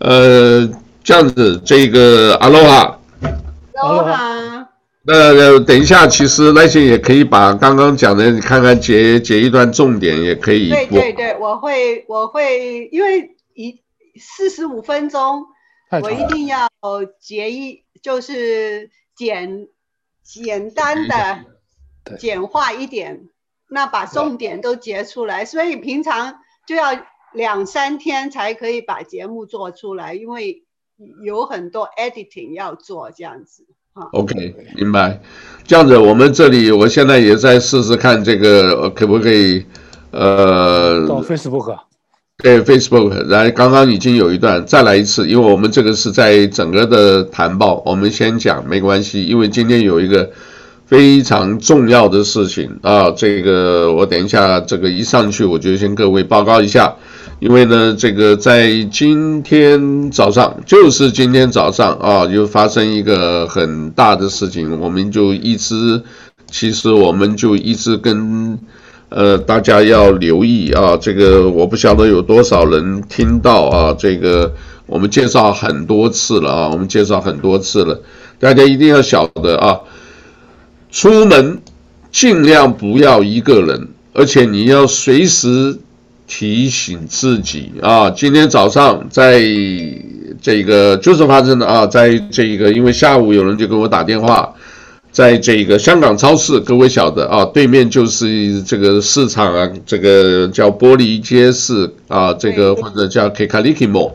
呃，这样子，这个阿罗哈，阿罗哈，那等一下，其实那些也可以把刚刚讲的，你看看截截一段重点也可以。对对对，我会我会，因为一四十五分钟，我一定要截一，就是简简单的简化一点，那把重点都截出来，所以平常就要。两三天才可以把节目做出来，因为有很多 editing 要做，这样子。OK，明白。这样子，我们这里我现在也在试试看这个可不可以，呃，到 Facebook。对 Facebook，来，刚刚已经有一段，再来一次，因为我们这个是在整个的谈报，我们先讲没关系，因为今天有一个非常重要的事情啊，这个我等一下这个一上去，我就先各位报告一下。因为呢，这个在今天早上，就是今天早上啊，就发生一个很大的事情，我们就一直，其实我们就一直跟，呃，大家要留意啊，这个我不晓得有多少人听到啊，这个我们介绍很多次了啊，我们介绍很多次了，大家一定要晓得啊，出门尽量不要一个人，而且你要随时。提醒自己啊，今天早上在这个就是发生的啊，在这个因为下午有人就给我打电话，在这个香港超市，各位晓得啊，对面就是这个市场啊，这个叫玻璃街市啊，这个或者叫 Kekaliki Mall，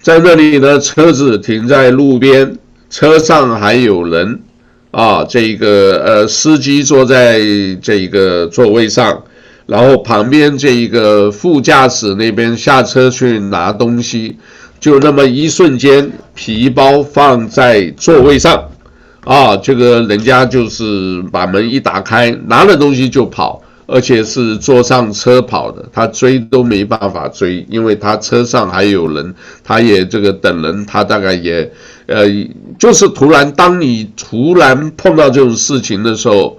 在那里呢，车子停在路边，车上还有人啊，这个呃司机坐在这个座位上。然后旁边这一个副驾驶那边下车去拿东西，就那么一瞬间，皮包放在座位上，啊，这个人家就是把门一打开，拿了东西就跑，而且是坐上车跑的，他追都没办法追，因为他车上还有人，他也这个等人，他大概也，呃，就是突然，当你突然碰到这种事情的时候，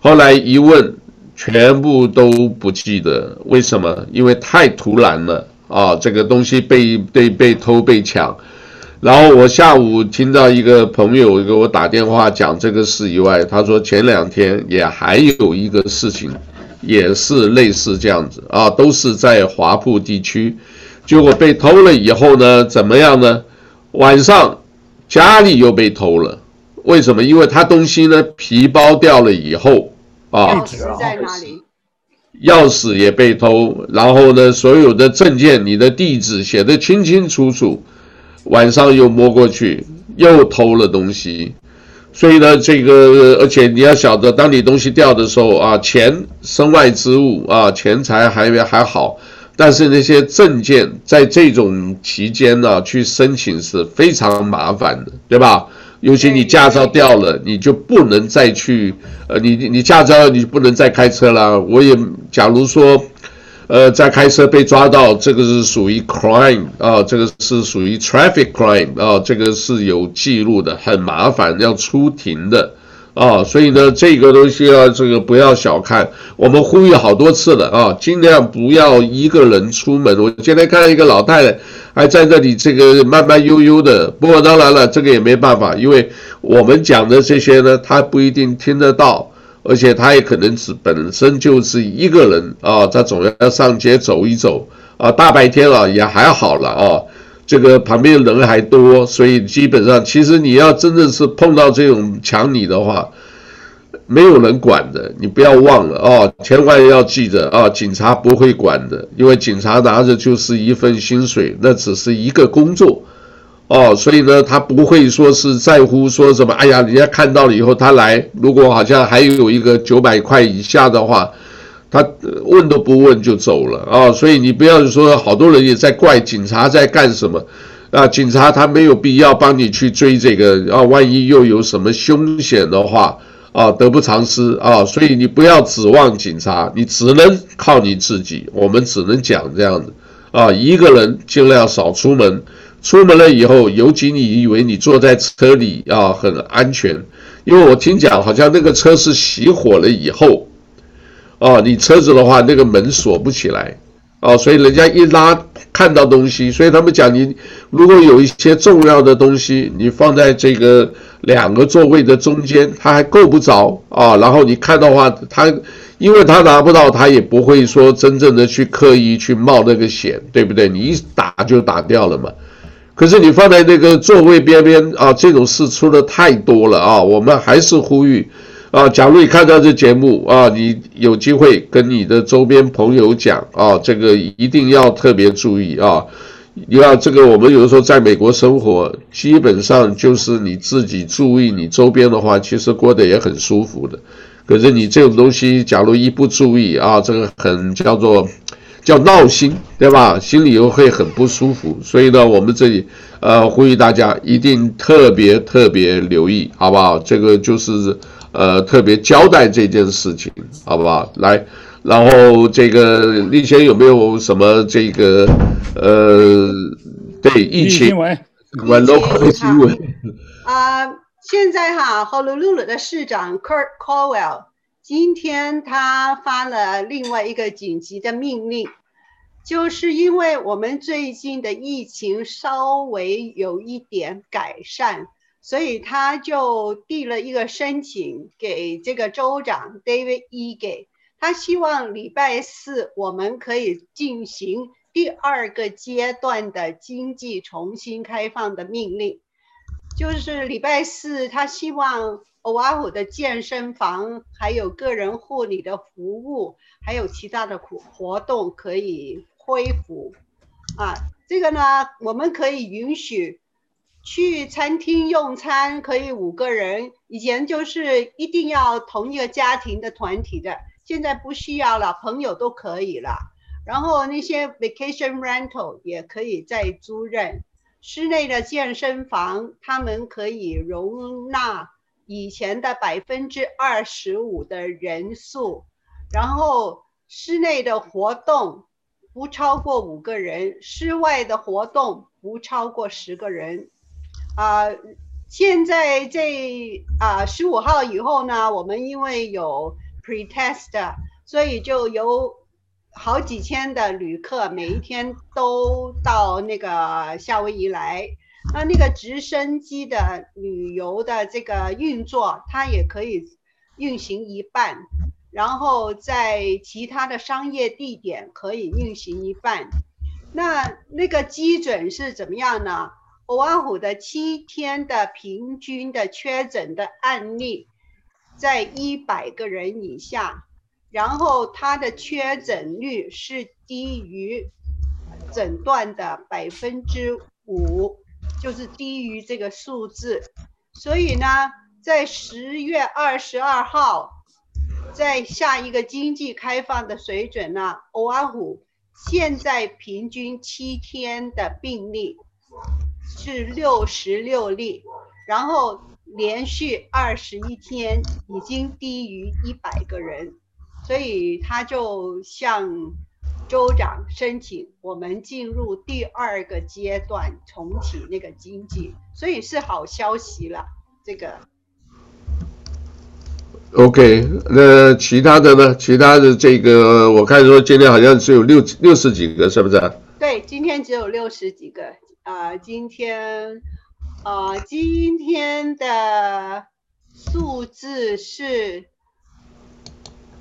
后来一问。全部都不记得，为什么？因为太突然了啊！这个东西被被被偷被抢，然后我下午听到一个朋友给我打电话讲这个事以外，他说前两天也还有一个事情，也是类似这样子啊，都是在华埠地区，结果被偷了以后呢，怎么样呢？晚上家里又被偷了，为什么？因为他东西呢，皮包掉了以后。啊，钥匙在哪里？钥匙也被偷，然后呢，所有的证件，你的地址写得清清楚楚，晚上又摸过去，又偷了东西，所以呢，这个而且你要晓得，当你东西掉的时候啊，钱身外之物啊，钱财还还好，但是那些证件在这种期间呢，去申请是非常麻烦的，对吧？尤其你驾照掉了，你就不能再去，呃，你你驾照你就不能再开车了。我也假如说，呃，在开车被抓到，这个是属于 crime 啊，这个是属于 traffic crime 啊，这个是有记录的，很麻烦，要出庭的。啊，所以呢，这个东西啊，这个不要小看。我们呼吁好多次了啊，尽量不要一个人出门。我今天看到一个老太太还在这里，这个慢慢悠悠的。不过当然了，这个也没办法，因为我们讲的这些呢，她不一定听得到，而且她也可能是本身就是一个人啊，她总要上街走一走啊。大白天了也还好了啊。这个旁边人还多，所以基本上，其实你要真的是碰到这种抢你的话，没有人管的。你不要忘了哦，千万要记得啊，警察不会管的，因为警察拿着就是一份薪水，那只是一个工作哦，所以呢，他不会说是在乎说什么。哎呀，人家看到了以后他来，如果好像还有一个九百块以下的话。他问都不问就走了啊，所以你不要说好多人也在怪警察在干什么啊，警察他没有必要帮你去追这个啊，万一又有什么凶险的话啊，得不偿失啊，所以你不要指望警察，你只能靠你自己，我们只能讲这样子啊，一个人尽量少出门，出门了以后，尤其你以为你坐在车里啊很安全，因为我听讲好像那个车是熄火了以后。哦，你车子的话，那个门锁不起来，哦，所以人家一拉看到东西，所以他们讲你如果有一些重要的东西，你放在这个两个座位的中间，他还够不着啊。然后你看的话，他因为他拿不到，他也不会说真正的去刻意去冒那个险，对不对？你一打就打掉了嘛。可是你放在那个座位边边啊，这种事出的太多了啊。我们还是呼吁。啊，假如你看到这节目啊，你有机会跟你的周边朋友讲啊，这个一定要特别注意啊。你要这个，我们有的时候在美国生活，基本上就是你自己注意你周边的话，其实过得也很舒服的。可是你这种东西，假如一不注意啊，这个很叫做叫闹心，对吧？心里又会很不舒服。所以呢，我们这里呃呼吁大家一定特别特别留意，好不好？这个就是。呃，特别交代这件事情，好不好？来，然后这个立先有没有什么这个呃，对疫情新闻，local 新闻啊？现在哈，Honolulu 的市长 Kurt Caldwell 今天他发了另外一个紧急的命令，就是因为我们最近的疫情稍微有一点改善。所以他就递了一个申请给这个州长 David Ege，他希望礼拜四我们可以进行第二个阶段的经济重新开放的命令，就是礼拜四他希望 Oahu 的健身房、还有个人护理的服务，还有其他的活活动可以恢复。啊，这个呢，我们可以允许。去餐厅用餐可以五个人，以前就是一定要同一个家庭的团体的，现在不需要了，朋友都可以了。然后那些 vacation rental 也可以再租赁，室内的健身房他们可以容纳以前的百分之二十五的人数，然后室内的活动不超过五个人，室外的活动不超过十个人。啊、现在这啊十五号以后呢，我们因为有 pretest，所以就有好几千的旅客每一天都到那个夏威夷来。那那个直升机的旅游的这个运作，它也可以运行一半，然后在其他的商业地点可以运行一半。那那个基准是怎么样呢？欧阿虎的七天的平均的确诊的案例在一百个人以下，然后它的确诊率是低于诊断的百分之五，就是低于这个数字。所以呢，在十月二十二号，在下一个经济开放的水准呢，欧阿虎现在平均七天的病例。是六十六例，然后连续二十一天已经低于一百个人，所以他就向州长申请，我们进入第二个阶段重启那个经济，所以是好消息了。这个，OK，那其他的呢？其他的这个我看说今天好像只有六六十几个，是不是？对，今天只有六十几个。啊、呃，今天，啊、呃，今天的数字是，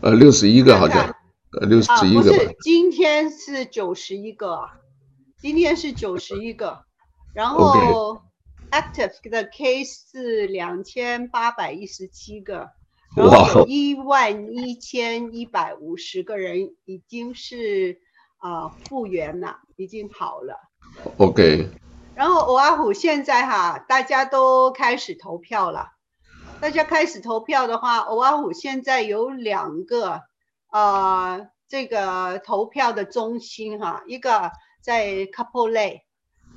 呃，六十一个好像，呃，六十一个。不是，今天是九十一个，今天是九十一个，然后 active 的 case 是两千八百一十七个，然后有一万一千一百五十个人已经是啊、呃、复原了，已经好了。OK，然后欧阿虎现在哈，大家都开始投票了。大家开始投票的话，欧阿虎现在有两个，呃，这个投票的中心哈，一个在 Kapolei，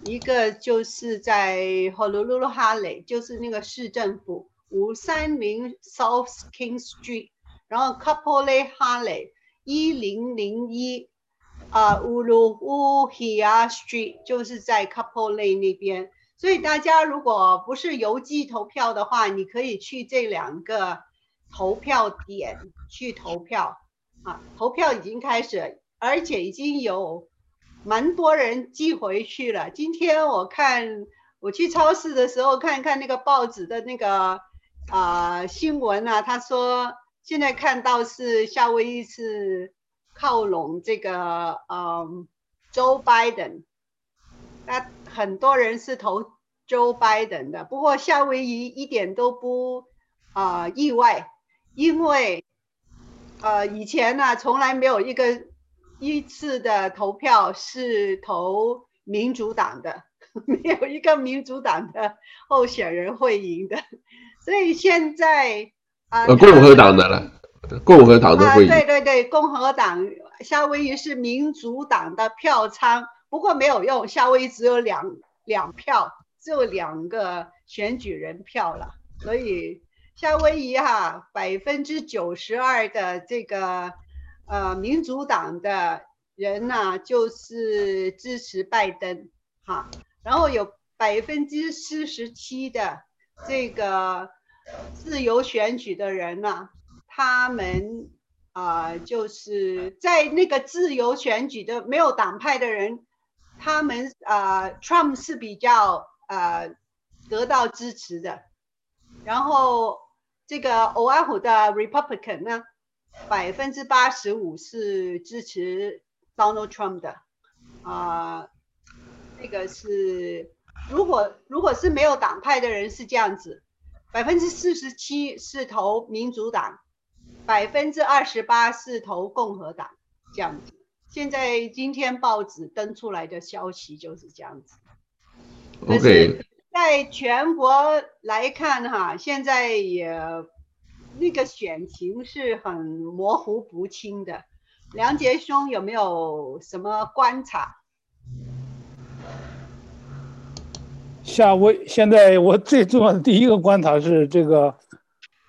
一个就是在 Honolulu Hale，就是那个市政府五三零 South King Street，然后 Kapolei Hale 一零零一。啊，乌鲁乌希亚 Street 就是在 Couple Lane 那边，所以大家如果不是邮寄投票的话，你可以去这两个投票点去投票。啊，投票已经开始，而且已经有蛮多人寄回去了。今天我看我去超市的时候，看看那个报纸的那个啊、呃、新闻啊，他说现在看到是夏威夷是靠拢这个嗯 Joe Biden，那很多人是投 Joe Biden 的。不过夏威夷一点都不啊、意外，因为呃以前呢、从来没有一个。一次的投票是投民主党的，没有一个民主党的候选人会赢的，所以现在啊，共和党的了，共和党的会赢。对对对，共和党夏威夷是民主党的票仓，不过没有用，夏威夷只有两两票，只有两个选举人票了，所以夏威夷哈百分之九十二的这个。呃，民主党的人呢、啊，就是支持拜登，哈，然后有百分之四十七的这个自由选举的人呢、啊，他们啊、就是在那个自由选举的没有党派的人，他们啊、，Trump 是比较呃得到支持的，然后这个欧安湖的 Republican 呢。百分之八十五是支持 Donald Trump 的，啊、呃，那个是如果如果是没有党派的人是这样子，百分之四十七是投民主党，百分之二十八是投共和党，这样子。现在今天报纸登出来的消息就是这样子。可是在全国来看哈，现在也。那个选情是很模糊不清的，梁杰兄有没有什么观察？夏威现在我最重要的第一个观察是这个，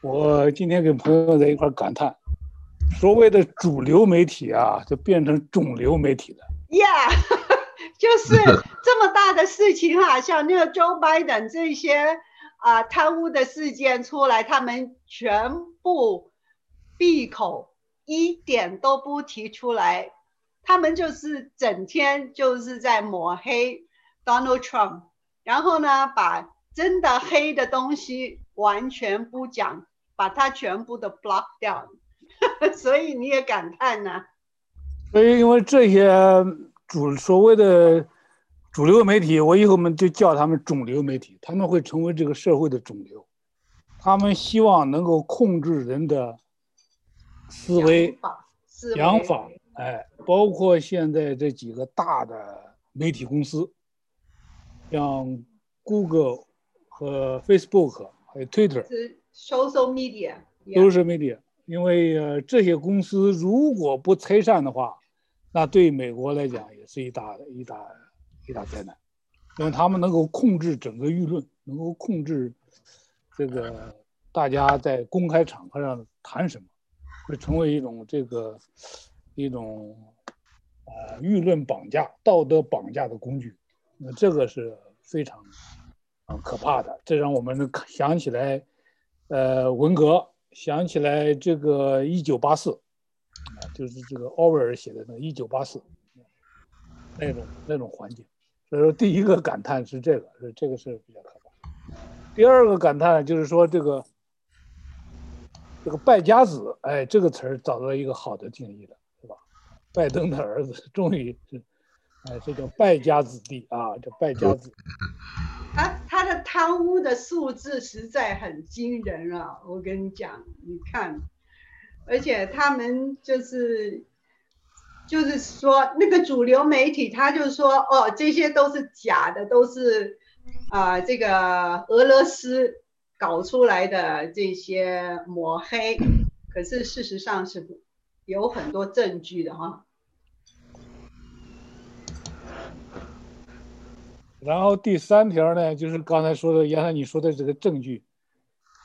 我今天跟朋友在一块感叹，所谓的主流媒体啊，就变成肿瘤媒体了。，yeah, 就是这么大的事情哈、啊，像那个 Joe Biden 这些。啊，贪污的事件出来，他们全部闭口，一点都不提出来。他们就是整天就是在抹黑 Donald Trump，然后呢，把真的黑的东西完全不讲，把它全部都 block 掉。所以你也感叹呢、啊？所以因为这些主所谓的。主流媒体，我以后我们就叫他们肿瘤媒体，他们会成为这个社会的肿瘤。他们希望能够控制人的思维、想法，哎，包括现在这几个大的媒体公司，像 Google 和 Facebook，还有 social media，social media。因为呃，这些公司如果不拆散的话，那对美国来讲也是一大一大。一大灾难，因为他们能够控制整个舆论，能够控制这个大家在公开场合上谈什么，会成为一种这个一种呃舆论绑架、道德绑架的工具。那这个是非常啊可怕的。这让我们想起来，呃，文革，想起来这个一九八四，啊，就是这个奥威尔写的那个一九八四那种那种环境。所以说，第一个感叹是这个，是这个是比较可怕。第二个感叹就是说，这个这个败家子，哎，这个词儿找到一个好的定义了，是吧？拜登的儿子终于是，哎，这叫败家子弟啊，叫败家子。啊的贪污的数字实在很惊人啊！我跟你讲，你看，而且他们就是。就是说，那个主流媒体，他就说，哦，这些都是假的，都是啊、这个俄罗斯搞出来的这些抹黑。可是事实上是有很多证据的哈。然后第三条呢，就是刚才说的，原来你说的这个证据，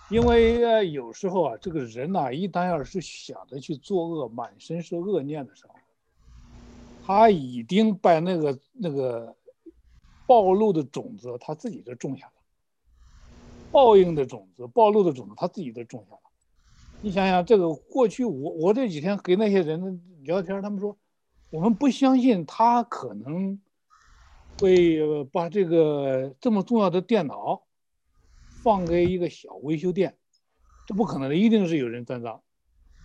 因为呃，有时候啊，这个人呐、啊，一旦要是想着去作恶，满身是恶念的时候。他已经把那个那个暴露的种子，他自己就种下了；报应的种子、暴露的种子，他自己都种下了。你想想，这个过去我我这几天给那些人聊天，他们说，我们不相信他可能会把这个这么重要的电脑放给一个小维修店，这不可能的，一定是有人栽赃。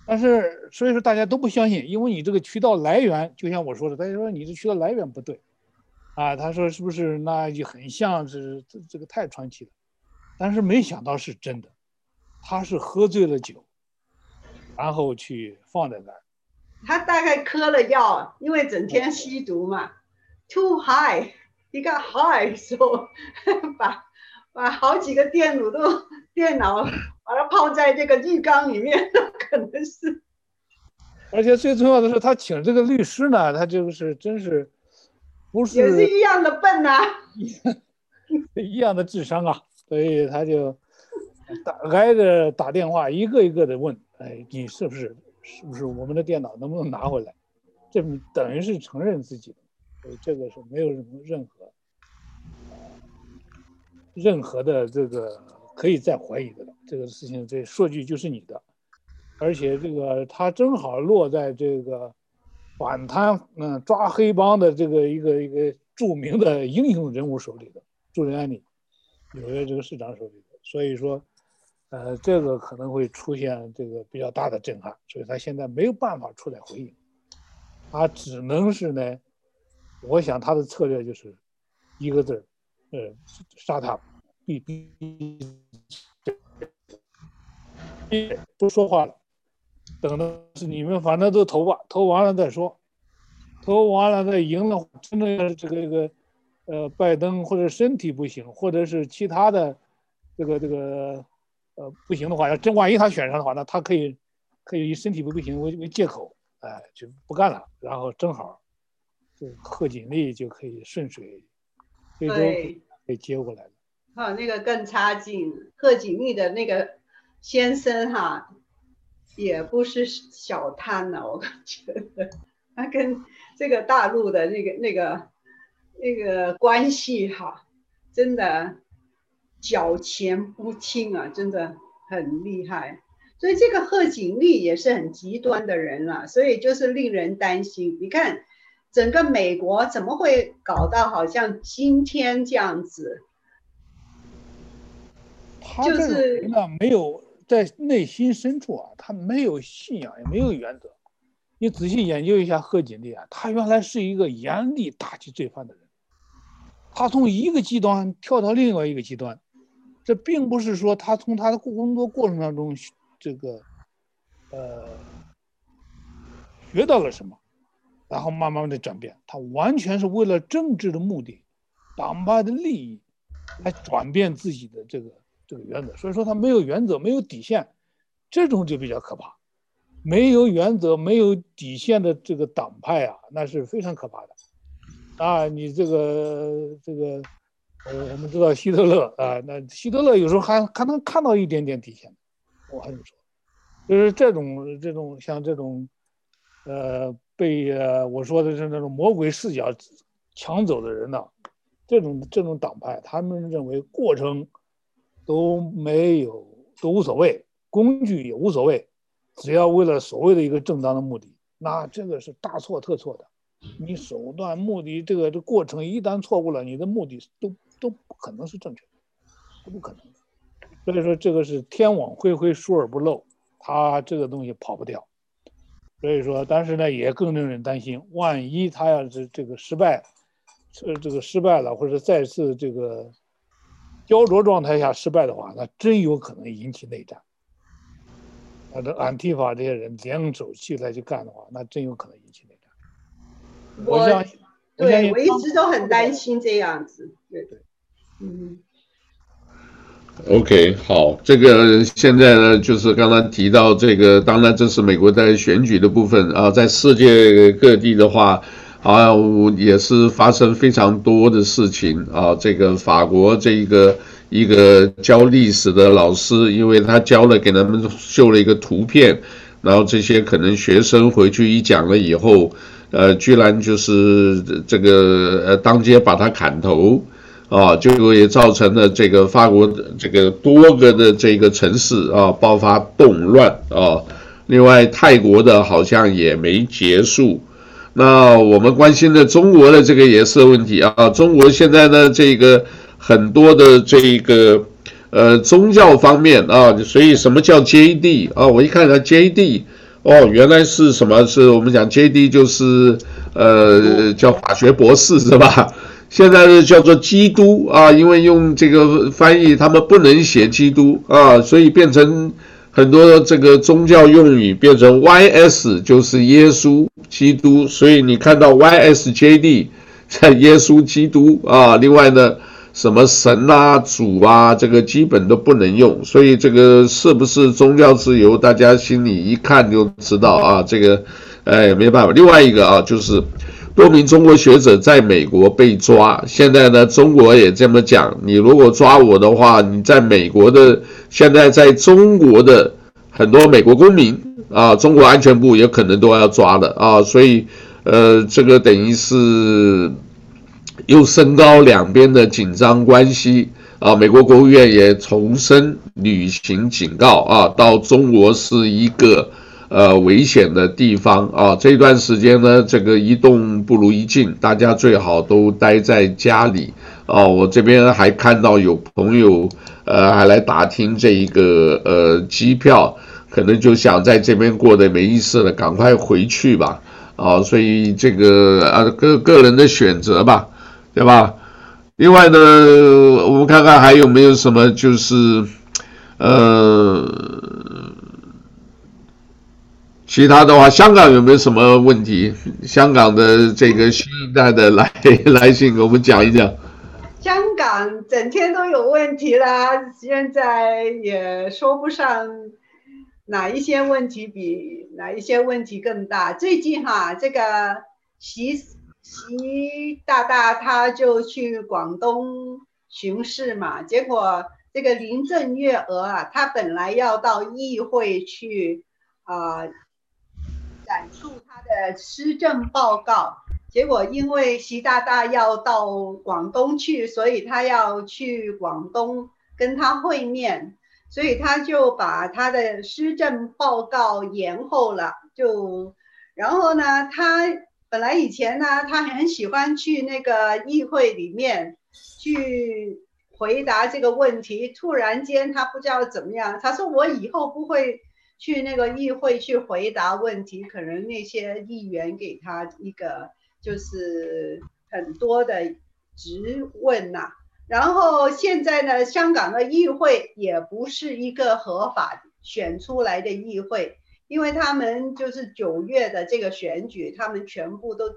但是所以说大家都不相信，因为你这个渠道来源，就像我说的，大家说你这渠道来源不对，啊，他说是不是？那就很像是这这个太传奇了，但是没想到是真的，他是喝醉了酒，然后去放在那儿。他大概嗑了药，因为整天吸毒嘛，too high high，he got high，所以把把好几个电脑都电脑把它泡在这个浴缸里面，可能是。而且最重要的是，他请这个律师呢，他就是真是不是也是一样的笨呐、啊，一样的智商啊，所以他就打挨着打电话，一个一个的问，哎，你是不是？是不是我们的电脑能不能拿回来？这等于是承认自己的，所以这个是没有什么任何任何的这个可以再怀疑的了。这个事情，这数据就是你的，而且这个他正好落在这个反贪嗯抓黑帮的这个一个一个著名的英雄人物手里的，朱利安尼，纽约这个市长手里的，所以说。呃，这个可能会出现这个比较大的震撼，所以他现在没有办法出来回应，他只能是呢，我想他的策略就是一个字，呃，杀他，必必不说话了，等的是你们反正都投吧，投完了再说，投完了再赢了，真的这个这个，呃，拜登或者身体不行，或者是其他的这个这个。呃，不行的话，要真万一他选上的话，那他可以，可以以身体不不行为为借口，哎，就不干了。然后正好，贺锦丽就可以顺水推舟被接过来了。还有那个更差劲，贺锦丽的那个先生哈，也不是小贪呐，我感觉他跟这个大陆的那个那个那个关系哈，真的。缴钱不清啊，真的很厉害。所以这个贺锦丽也是很极端的人了，所以就是令人担心。你看，整个美国怎么会搞到好像今天这样子？他就是那没有在内心深处啊，他没有信仰，也没有原则。你仔细研究一下贺锦丽啊，他原来是一个严厉打击罪犯的人，他从一个极端跳到另外一个极端。这并不是说他从他的工作过程当中，这个，呃，学到了什么，然后慢慢的转变，他完全是为了政治的目的，党派的利益，来转变自己的这个这个原则。所以说他没有原则，没有底线，这种就比较可怕。没有原则、没有底线的这个党派啊，那是非常可怕的。啊，你这个这个。呃，我们知道希特勒啊，那希特勒有时候还还能看到一点点底线，我还这么说，就是这种这种像这种，呃，被呃我说的是那种魔鬼视角抢走的人呢，这种这种党派，他们认为过程都没有都无所谓，工具也无所谓，只要为了所谓的一个正当的目的，那这个是大错特错的，你手段目的这个这过程一旦错误了，你的目的都。都不可能是正确的，都不可能。所以说这个是天网恢恢，疏而不漏，他这个东西跑不掉。所以说，但是呢，也更令人担心，万一他要是这个失败，这这个失败了，或者再次这个焦灼状态下失败的话，那真有可能引起内战。那这安提法这些人联手起来去干的话，那真有可能引起内战。我相信，对，我一直都很担心这样子。对对。嗯，OK，好，这个现在呢，就是刚刚提到这个，当然这是美国在选举的部分啊，在世界各地的话啊，也是发生非常多的事情啊。这个法国这一个一个教历史的老师，因为他教了给他们秀了一个图片，然后这些可能学生回去一讲了以后，呃，居然就是这个呃当街把他砍头。啊，结果也造成了这个法国这个多个的这个城市啊爆发动乱啊。另外，泰国的好像也没结束。那我们关心的中国的这个也是问题啊。中国现在呢，这个很多的这个呃宗教方面啊，所以什么叫 JD 啊？我一看它 JD，哦，原来是什么？是我们讲 JD 就是呃叫法学博士是吧？现在是叫做基督啊，因为用这个翻译，他们不能写基督啊，所以变成很多这个宗教用语变成 YS 就是耶稣基督，所以你看到 YSJD 在耶稣基督啊，另外呢什么神啊主啊，这个基本都不能用，所以这个是不是宗教自由，大家心里一看就知道啊，这个哎没办法。另外一个啊就是。多名中国学者在美国被抓，现在呢，中国也这么讲，你如果抓我的话，你在美国的，现在在中国的很多美国公民啊，中国安全部也可能都要抓了啊，所以，呃，这个等于是又升高两边的紧张关系啊。美国国务院也重申履行警告啊，到中国是一个。呃，危险的地方啊，这段时间呢，这个一动不如一静，大家最好都待在家里啊。我这边还看到有朋友呃，还来打听这一个呃机票，可能就想在这边过得没意思了，赶快回去吧啊。所以这个啊，个个人的选择吧，对吧？另外呢，我们看看还有没有什么，就是呃。其他的话，香港有没有什么问题？香港的这个新一代的来来信，给我们讲一讲。香港整天都有问题啦，现在也说不上哪一些问题比哪一些问题更大。最近哈，这个习习大大他就去广东巡视嘛，结果这个林郑月娥啊，她本来要到议会去啊。阐述他的施政报告，结果因为习大大要到广东去，所以他要去广东跟他会面，所以他就把他的施政报告延后了。就然后呢，他本来以前呢，他很喜欢去那个议会里面去回答这个问题，突然间他不知道怎么样，他说我以后不会。去那个议会去回答问题，可能那些议员给他一个就是很多的质问呐、然后现在呢，香港的议会也不是一个合法选出来的议会，因为他们就是九月的这个选举，他们全部都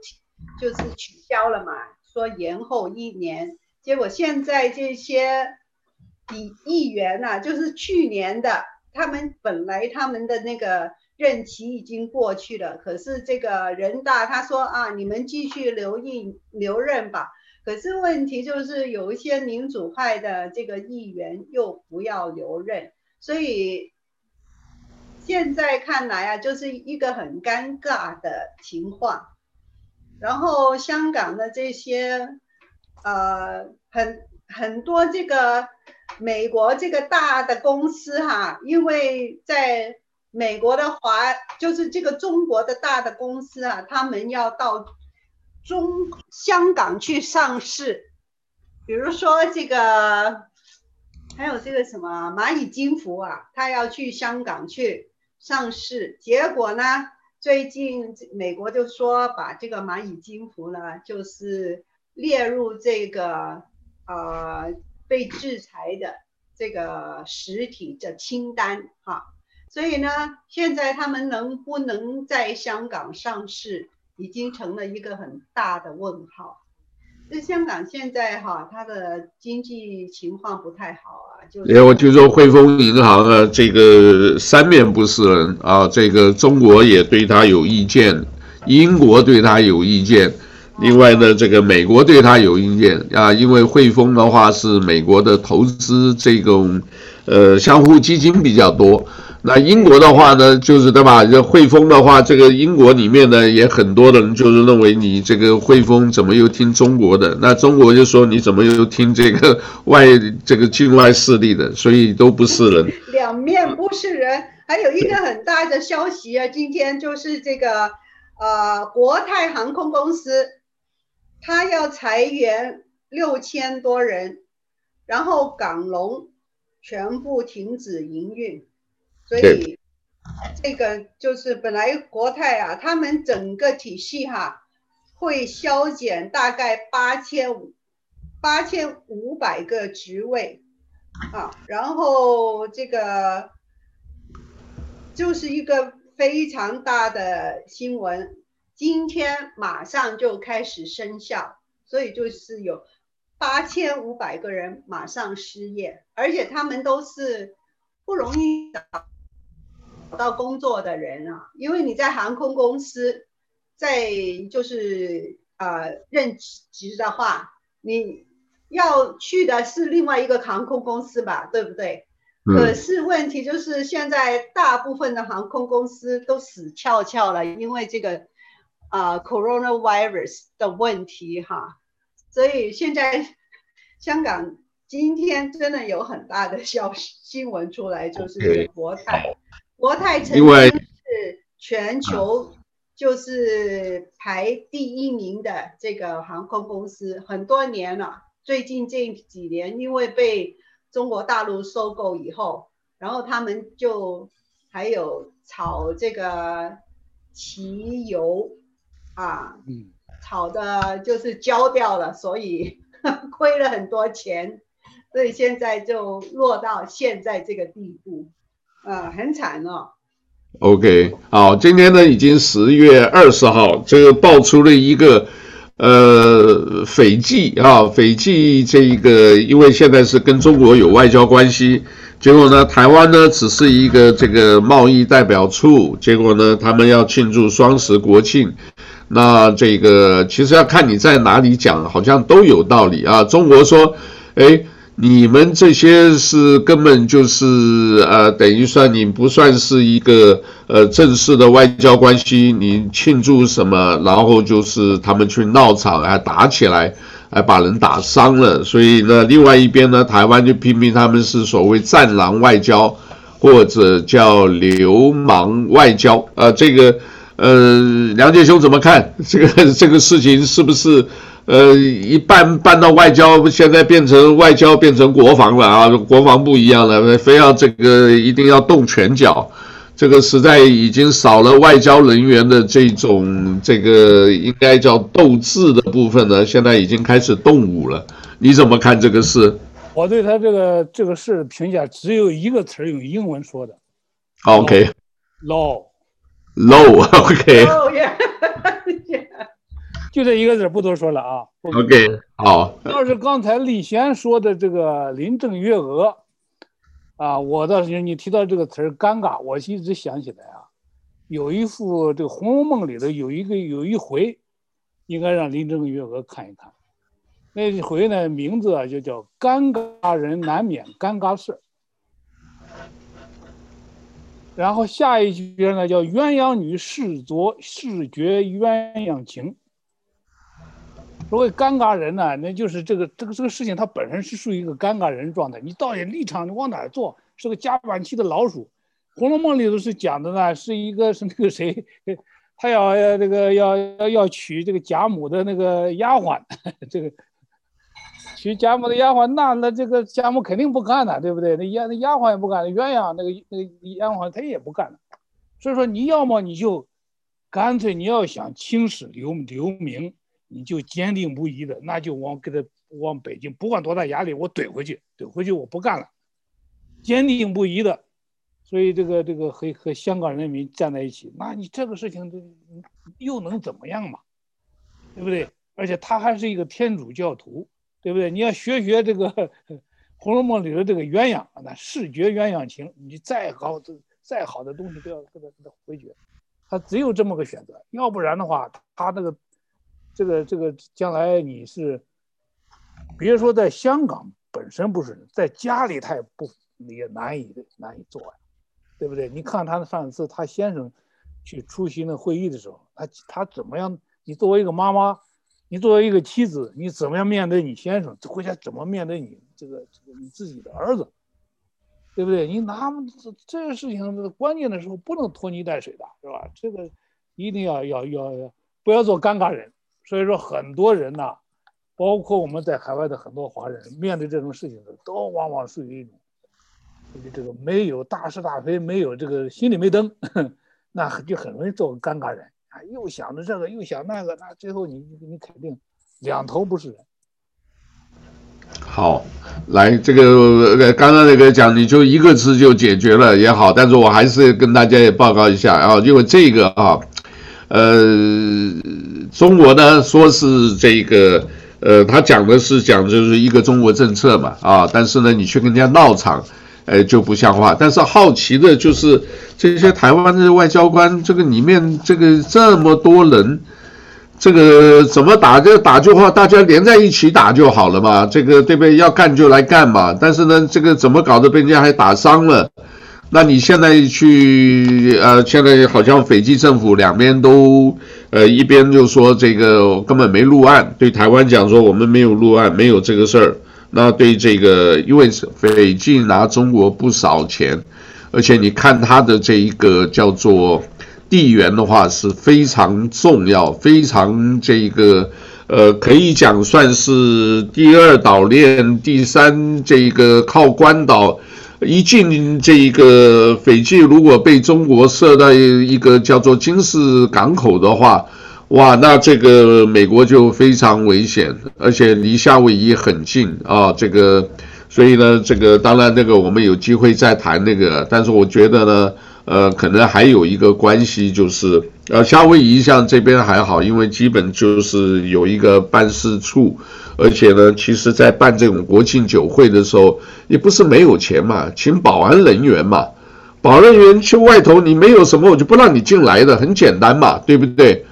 就是取消了嘛，说延后一年。结果现在这些议议员呐、就是去年的。他们本来他们的那个任期已经过去了，可是这个人大他说啊，你们继续留任留任吧。可是问题就是有一些民主派的这个议员又不要留任，所以现在看来啊，就是一个很尴尬的情况。然后香港的这些呃很很多这个。美国这个大的公司哈，因为在美国的华，就是这个中国的大的公司啊，他们要到中香港去上市，比如说这个，还有这个什么蚂蚁金服啊，他要去香港去上市，结果呢，最近美国就说把这个蚂蚁金服呢，就是列入这个呃。被制裁的这个实体的清单哈，所以呢，现在他们能不能在香港上市，已经成了一个很大的问号。这香港现在哈，它的经济情况不太好啊，就是。我听说汇丰银行啊，这个三面不是人啊，这个中国也对他有意见，英国对他有意见。另外呢，这个美国对他有意见啊，因为汇丰的话是美国的投资这种，呃，相互基金比较多。那英国的话呢，就是对吧？这汇丰的话，这个英国里面呢也很多人就是认为你这个汇丰怎么又听中国的？那中国就说你怎么又听这个外这个境外势力的？所以都不是人，两面不是人。还有一个很大的消息啊，今天就是这个。呃，国泰航空公司，它要裁员六千多人，然后港龙全部停止营运，所以这个就是本来国泰啊，他们整个体系哈、啊、会削减大概八千五八千五百个职位啊，然后这个就是一个。非常大的新闻，今天马上就开始生效，所以就是有八千五百个人马上失业，而且他们都是不容易找到工作的人啊，因为你在航空公司，在就是呃任职的话，你要去的是另外一个航空公司吧，对不对？可是问题就是，现在大部分的航空公司都死翘翘了，因为这个啊、呃、coronavirus 的问题哈，所以现在香港今天真的有很大的消息新闻出来，就是国泰，国泰曾经是全球就是排第一名的这个航空公司很多年了，最近这几年因为被中国大陆收购以后，然后他们就还有炒这个汽油啊，嗯，炒的就是焦掉了，所以 亏了很多钱，所以现在就落到现在这个地步，呃，很惨哦。OK，好，今天呢已经十月二十号，这个爆出了一个。呃，斐济啊，斐济这一个，因为现在是跟中国有外交关系，结果呢，台湾呢只是一个这个贸易代表处，结果呢，他们要庆祝双十国庆，那这个其实要看你在哪里讲，好像都有道理啊。中国说，哎。你们这些是根本就是呃，等于算你不算是一个呃正式的外交关系，你庆祝什么？然后就是他们去闹场，还打起来，还把人打伤了。所以呢，另外一边呢，台湾就批评他们是所谓战狼外交，或者叫流氓外交。呃，这个呃，梁杰兄怎么看这个 这个事情是不是？呃，一半搬到外交，现在变成外交变成国防了啊！国防不一样了，非要这个一定要动拳脚，这个实在已经少了外交人员的这种这个应该叫斗志的部分呢，现在已经开始动武了。你怎么看这个事？我对他这个这个事评价只有一个词儿，用英文说的。OK，low，low，OK。就这一个字，不多说了啊。OK，好。要是刚才李贤说的这个林郑月娥，啊，我倒是你提到这个词儿“尴尬”，我一直想起来啊，有一幅这个《红楼梦》里头有一个有一回，应该让林郑月娥看一看。那一回呢，名字啊就叫“尴尬人难免尴尬事”，然后下一句呢叫“鸳鸯女试作试绝鸳鸯情”。所谓尴尬人呢，那就是这个这个这个事情，它本身是属于一个尴尬人状态。你到底立场你往哪儿坐？是个夹板气的老鼠。《红楼梦》里头是讲的呢，是一个是那个谁，他要要这个要要娶这个贾母的那个丫鬟，这个娶贾母的丫鬟，那那这个贾母肯定不干了，对不对？那丫那丫鬟也不干，鸳鸯那个那个丫鬟她也不干了。所以说你要么你就干脆你要想青史留留名。你就坚定不移的，那就往给他往北京，不管多大压力，我怼回去，怼回去，我不干了，坚定不移的。所以这个这个和和香港人民站在一起，那你这个事情又能怎么样嘛？对不对？而且他还是一个天主教徒，对不对？你要学学这个《红楼梦》里的这个鸳鸯，那视觉鸳鸯情，你再好再好的东西都要给他给他回绝，他只有这么个选择，要不然的话，他那个。这个这个将来你是，别说在香港本身不是，在家里他也不也难以难以做呀，对不对？你看他上一次他先生去出席那会议的时候，他他怎么样？你作为一个妈妈，你作为一个妻子，你怎么样面对你先生？回家怎么面对你这个这个你自己的儿子？对不对？你拿这这个事情关键的时候不能拖泥带水的，是吧？这个。一定要要要要不要做尴尬人。所以说，很多人呐、包括我们在海外的很多华人，面对这种事情的，都往往属于一种，这个没有大是大非，没有这个心里没灯，那就很容易做个尴尬人又想着这个，又想那个，那最后你你肯定两头不是人。好，来这个，刚刚那个讲，你就一个字就解决了也好，但是我还是跟大家也报告一下啊，因为这个啊，呃。中国呢，说是这个，呃，他讲的是讲就是一个中国政策嘛，啊，但是呢，你去跟人家闹场，哎，就不像话。但是好奇的就是这些台湾的外交官，这个里面这个这么多人，这个怎么打？就打就话，大家连在一起打就好了嘛，这个对不对？要干就来干嘛。但是呢，这个怎么搞得被人家还打伤了？那你现在去，呃，现在好像斐济政府两边都。呃，一边就说这个根本没入案，对台湾讲说我们没有入案，没有这个事儿。那对这个，因为斐济拿中国不少钱，而且你看它的这一个叫做地缘的话是非常重要，非常这个呃，可以讲算是第二岛链，第三这个靠关岛。一进这一个斐济，如果被中国设在一个叫做金市港口的话，哇，那这个美国就非常危险，而且离夏威夷很近啊。这个，所以呢，这个当然那个我们有机会再谈那个，但是我觉得呢，呃，可能还有一个关系就是，呃，夏威夷像这边还好，因为基本就是有一个办事处。而且呢，其实，在办这种国庆酒会的时候，也不是没有钱嘛，请保安人员嘛，保安人员去外头，你没有什么，我就不让你进来的，很简单嘛，对不对？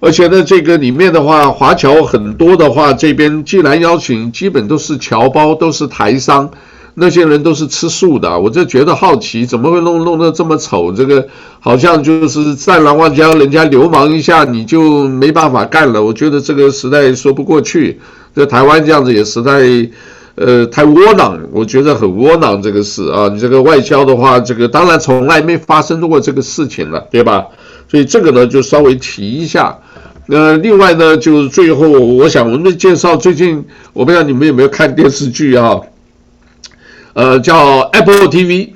而且呢，这个里面的话，华侨很多的话，这边既然邀请，基本都是侨胞，都是台商。那些人都是吃素的，我就觉得好奇，怎么会弄弄得这么丑？这个好像就是战狼外交，人家流氓一下你就没办法干了。我觉得这个实在说不过去。在台湾这样子也实在，呃，太窝囊，我觉得很窝囊这个事啊。你这个外交的话，这个当然从来没发生过这个事情了，对吧？所以这个呢，就稍微提一下。呃，另外呢，就是最后我想我们介绍最近，我不知道你们有没有看电视剧啊？呃，叫 Apple TV，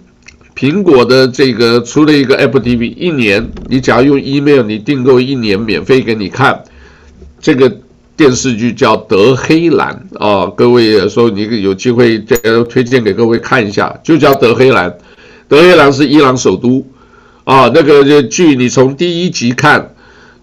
苹果的这个出了一个 Apple TV，一年你只要用 email，你订购一年免费给你看。这个电视剧叫《德黑兰》啊，各位也说你有机会推荐给各位看一下，就叫《德黑兰》。德黑兰是伊朗首都啊，那个剧你从第一集看。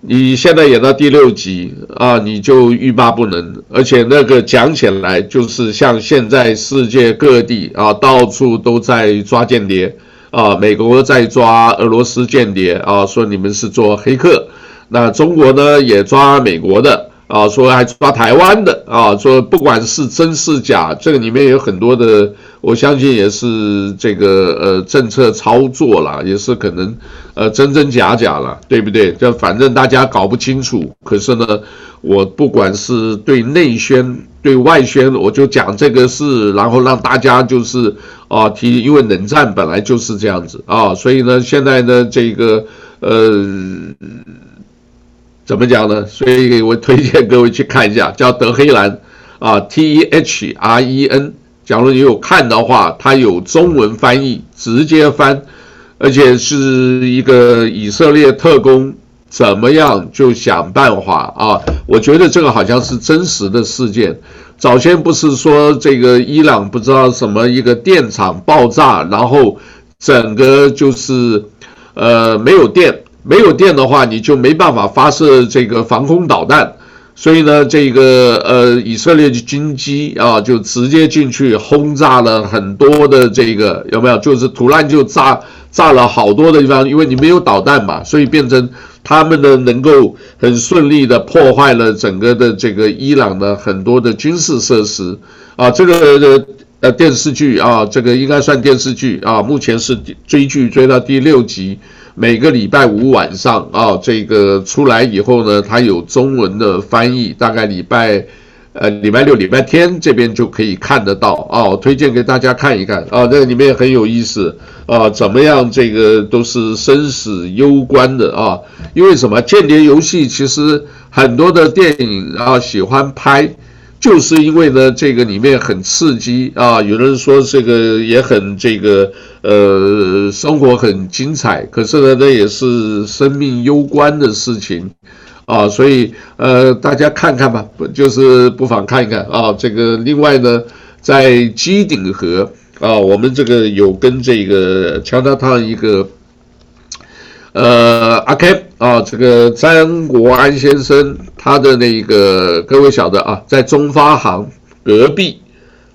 你现在演到第六集啊，你就欲罢不能，而且那个讲起来就是像现在世界各地啊，到处都在抓间谍啊，美国在抓俄罗斯间谍啊，说你们是做黑客，那中国呢也抓美国的。啊，说还抓台湾的啊，说不管是真是假，这个里面有很多的，我相信也是这个呃政策操作啦，也是可能呃真真假假了，对不对？这反正大家搞不清楚。可是呢，我不管是对内宣对外宣，我就讲这个事，然后让大家就是啊提，因为冷战本来就是这样子啊，所以呢，现在呢这个呃。怎么讲呢？所以我推荐各位去看一下，叫德黑兰啊，T E H R E N。假如你有看的话，它有中文翻译，直接翻，而且是一个以色列特工怎么样就想办法啊。我觉得这个好像是真实的事件。早先不是说这个伊朗不知道什么一个电厂爆炸，然后整个就是呃没有电。没有电的话，你就没办法发射这个防空导弹，所以呢，这个呃以色列的军机啊，就直接进去轰炸了很多的这个有没有？就是突然就炸炸了好多的地方，因为你没有导弹嘛，所以变成他们呢能够很顺利的破坏了整个的这个伊朗的很多的军事设施啊。这个呃电视剧啊，这个应该算电视剧啊，目前是追剧追到第六集。每个礼拜五晚上啊，这个出来以后呢，它有中文的翻译，大概礼拜呃，礼拜六、礼拜天这边就可以看得到啊，推荐给大家看一看啊，这个里面很有意思啊，怎么样？这个都是生死攸关的啊，因为什么？间谍游戏其实很多的电影啊喜欢拍，就是因为呢这个里面很刺激啊，有人说这个也很这个呃生活很精彩，可是呢那也是生命攸关的事情。啊，所以呃，大家看看吧，不就是不妨看一看啊。这个另外呢，在机顶盒啊，我们这个有跟这个乔纳汤一个呃阿 k 啊，这个张国安先生他的那个各位晓得啊，在中发行隔壁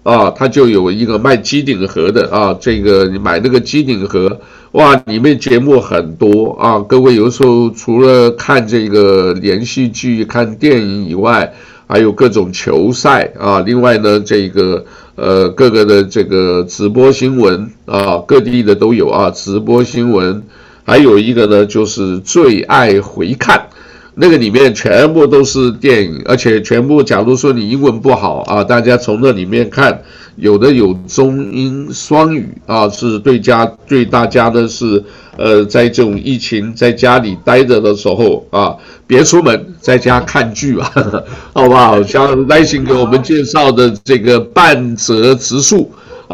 啊，他就有一个卖机顶盒的啊，这个你买那个机顶盒。哇，里面节目很多啊！各位有时候除了看这个连续剧、看电影以外，还有各种球赛啊。另外呢，这个呃各个的这个直播新闻啊，各地的都有啊。直播新闻，还有一个呢，就是最爱回看，那个里面全部都是电影，而且全部，假如说你英文不好啊，大家从那里面看。有的有中英双语啊，是对家对大家的是，呃，在这种疫情在家里待着的时候啊，别出门，在家看剧啊，好不好？像耐心给我们介绍的这个半泽直树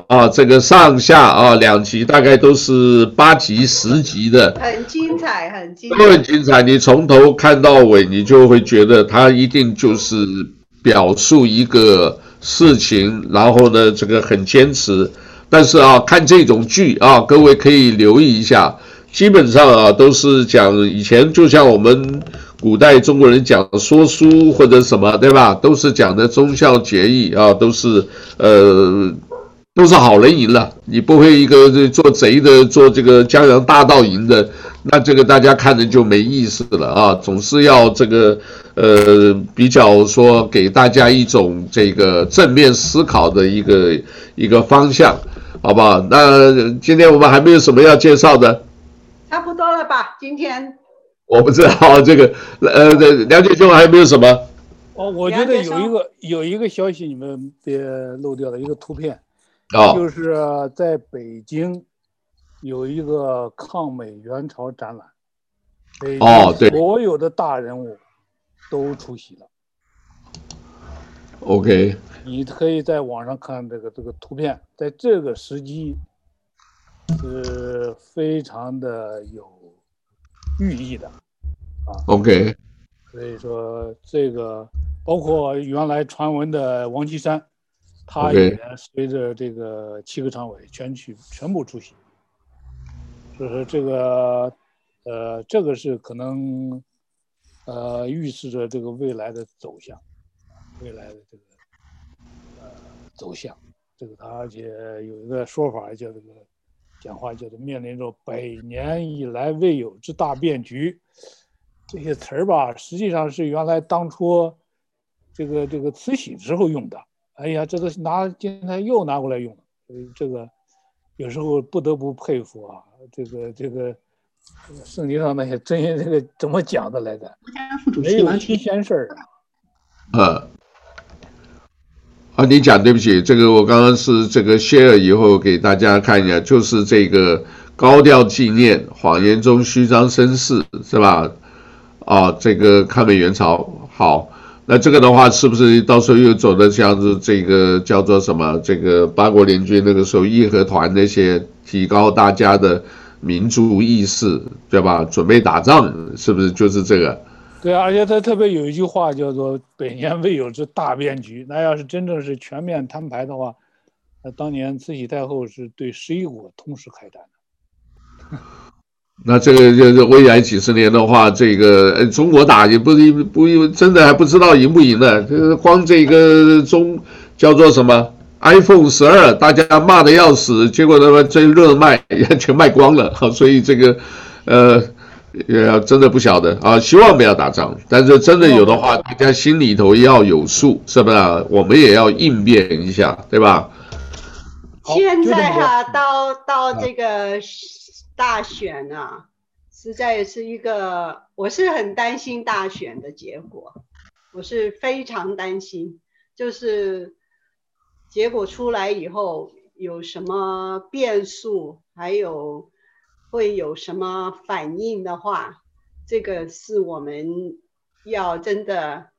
啊，这个上下啊两集大概都是八集十集的，很精彩，很精彩，都很精彩。你从头看到尾，你就会觉得他一定就是表述一个。事情，然后呢，这个很坚持，但是啊，看这种剧啊，各位可以留意一下，基本上啊都是讲以前，就像我们古代中国人讲说书或者什么，对吧？都是讲的忠孝节义啊，都是呃，都是好人赢了，你不会一个做贼的，做这个江洋大盗赢的，那这个大家看着就没意思了啊，总是要这个。呃，比较说给大家一种这个正面思考的一个一个方向，好不好？那今天我们还没有什么要介绍的，差不多了吧？今天我不知道这个，呃，梁杰兄还有没有什么？哦，我觉得有一个有一个消息你们别漏掉了一个图片，哦，就是在北京有一个抗美援朝展览，哦，对，所有的大人物。都出席了。OK，你可以在网上看这个这个图片，在这个时机是非常的有寓意的啊。OK，所以说这个包括原来传闻的王岐山，他也随着这个七个常委全去全部出席。就是这个呃，这个是可能。呃，预示着这个未来的走向，未来的这个呃走向，这个他而且有一个说法叫这个讲话叫做面临着百年以来未有之大变局，这些词儿吧，实际上是原来当初这个这个慈禧时候用的。哎呀，这个拿今天又拿过来用了，所以这个有时候不得不佩服啊，这个这个。圣经上那些真这个怎么讲的来着？没有新鲜事儿啊。呃，啊，你讲对不起，这个我刚刚是这个 share 以后给大家看一下，就是这个高调纪念，谎言中虚张声势，是吧？啊，这个抗美援朝，好，那这个的话是不是到时候又走的像是这个叫做什么？这个八国联军那个时候义和团那些提高大家的。民族意识，对吧？准备打仗，是不是就是这个？对啊，而且他特别有一句话叫做“百年未有之大变局”。那要是真正是全面摊牌的话，那当年慈禧太后是对十一国同时开战的。那这个就是未来几十年的话，这个中国打也不不不真的还不知道赢不赢呢。就是光这个中叫做什么？iPhone 十二，大家骂的要死，结果他妈真热卖，全卖光了。好，所以这个，呃，也真的不晓得啊。希望不要打仗，但是真的有的话，大家心里头要有数，是不是？我们也要应变一下，对吧？现在哈、啊，到到这个大选啊，实在是一个，我是很担心大选的结果，我是非常担心。就是结果出来以后有什么变数，还有会有什么反应的话，这个是我们要真的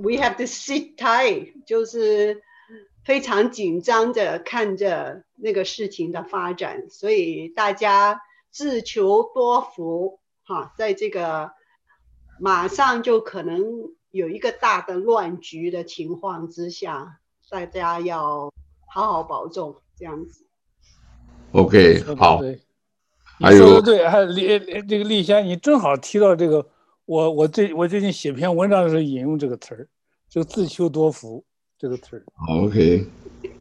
，we have to sit tight，就是非常紧张的看着那个事情的发展，所以大家自求多福哈，在这个马上就可能。有一个大的乱局的情况之下，大家要好好保重，这样子。OK，好。还有对，还有李这个丽仙，你正好提到这个，我我最我最近写篇文章的时候引用这个词儿，就自求多福这个词儿。OK，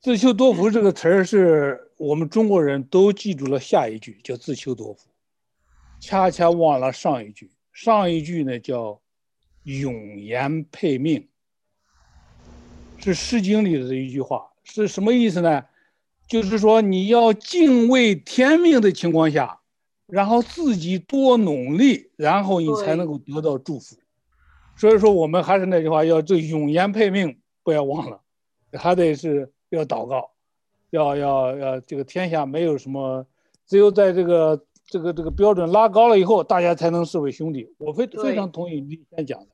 自求多福这个词儿是我们中国人都记住了下一句，叫自求多福，恰恰忘了上一句，上一句呢叫。永言配命，是《诗经》里的一句话，是什么意思呢？就是说你要敬畏天命的情况下，然后自己多努力，然后你才能够得到祝福。所以说，我们还是那句话，要这永言配命，不要忘了，还得是要祷告，要要要这个天下没有什么，只有在这个这个这个标准拉高了以后，大家才能视为兄弟。我非非常同意你先讲的。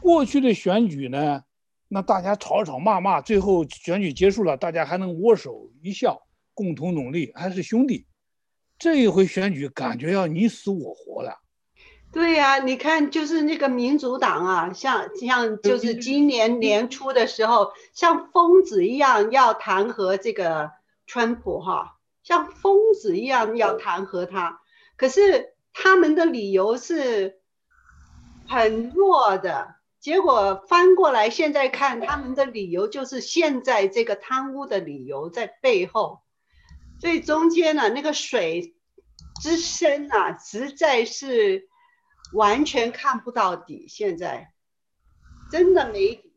过去的选举呢，那大家吵吵骂骂，最后选举结束了，大家还能握手一笑，共同努力，还是兄弟。这一回选举感觉要你死我活了。对呀、啊，你看，就是那个民主党啊，像像就是今年年初的时候，像疯子一样要弹劾这个川普哈，像疯子一样要弹劾他，可是他们的理由是很弱的。结果翻过来，现在看他们的理由就是现在这个贪污的理由在背后，所以中间呢，那个水之深啊，实在是完全看不到底。现在真的没底。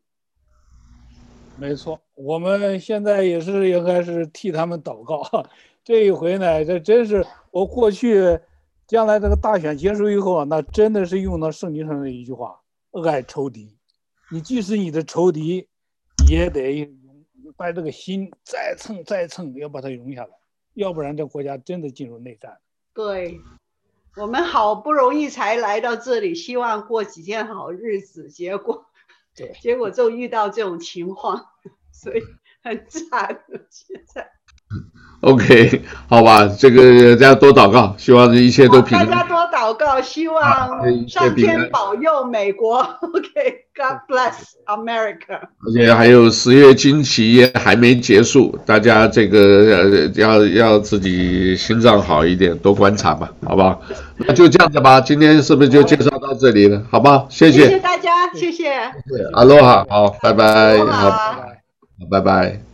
没错，我们现在也是应该是替他们祷告。这一回呢，这真是我过去将来这个大选结束以后，那真的是用到圣经上的一句话。爱仇敌，你即使你的仇敌，也得把这个心再蹭再蹭，要把它融下来，要不然这国家真的进入内战。对，我们好不容易才来到这里，希望过几天好日子，结果，对，结果就遇到这种情况，所以很惨，现在。OK，好吧，这个大家多祷告，希望这一切都平安。大家多祷告，希望上天保佑美国。OK，God bless America。而且还有十月惊奇也还没结束，大家这个呃要要自己心脏好一点，多观察吧，好不好？那就这样子吧，今天是不是就介绍到这里了？好吧，谢谢。谢谢大家，谢谢。阿罗哈，好，拜拜，好，拜拜。